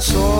soul.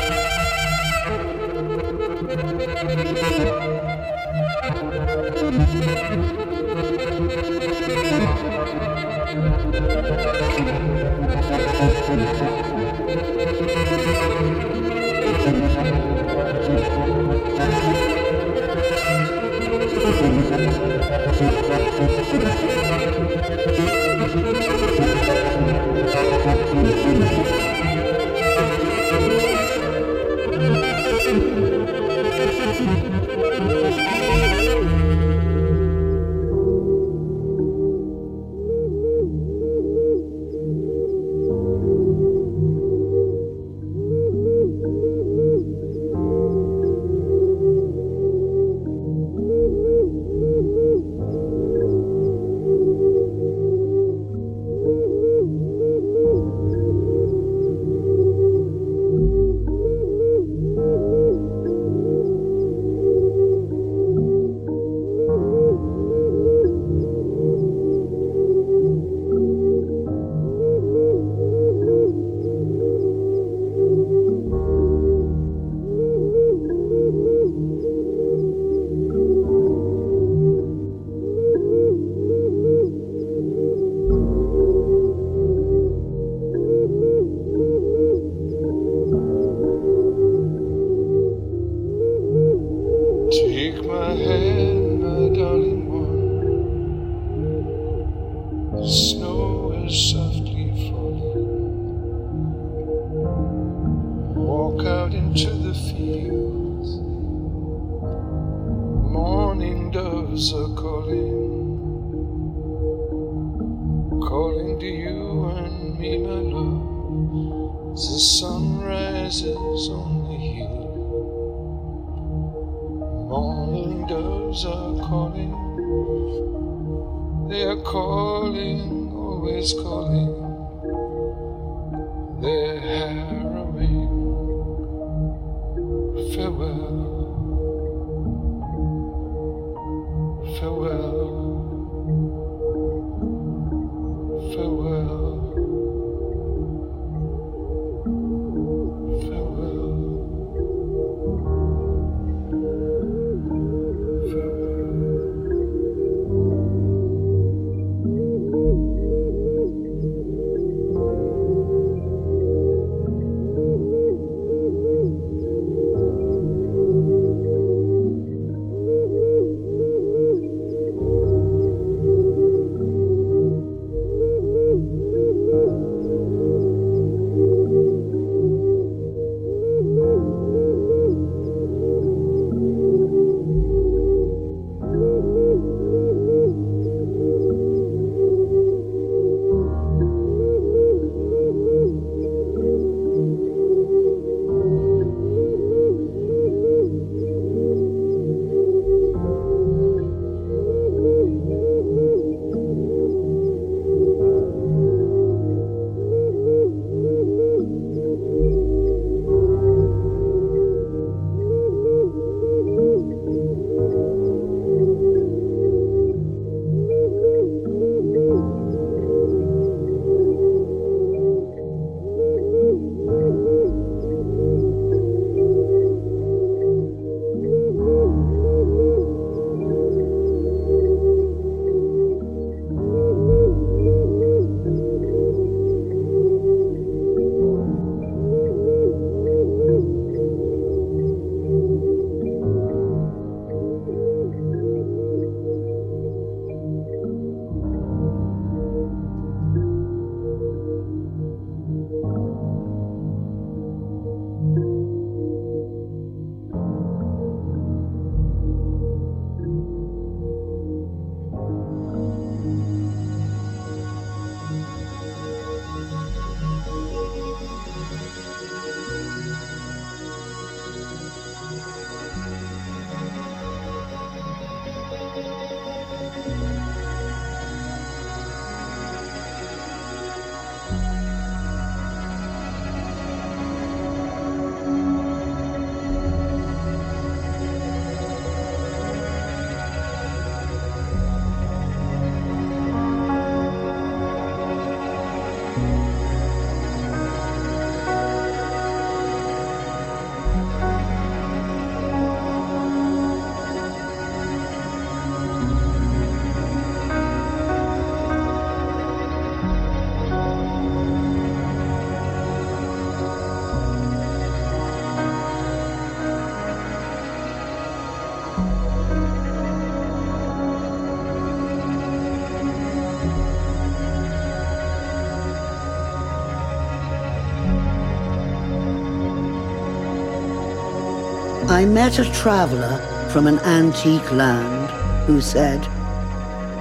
I met a traveler from an antique land who said,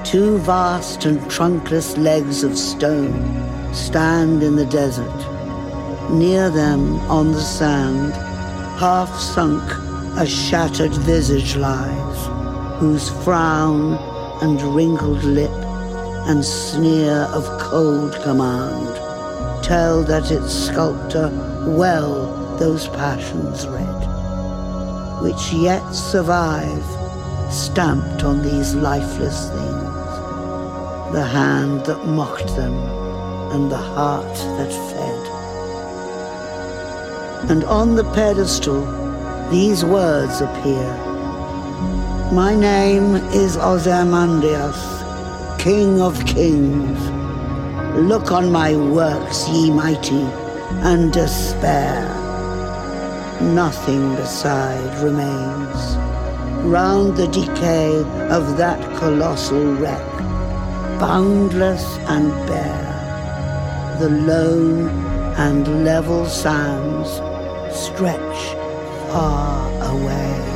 Two vast and trunkless legs of stone stand in the desert. Near them, on the sand, half sunk, a shattered visage lies, whose frown and wrinkled lip and sneer of cold command tell that its sculptor well those passions read, which yet survive, stamped on these lifeless things, the hand that mocked them and the heart that fed. And on the pedestal, these words appear. My name is Ozymandias, King of Kings. Look on my works, ye mighty, and despair. Nothing beside remains. Round the decay of that colossal wreck, boundless and bare, the lone and level sands stretch far away.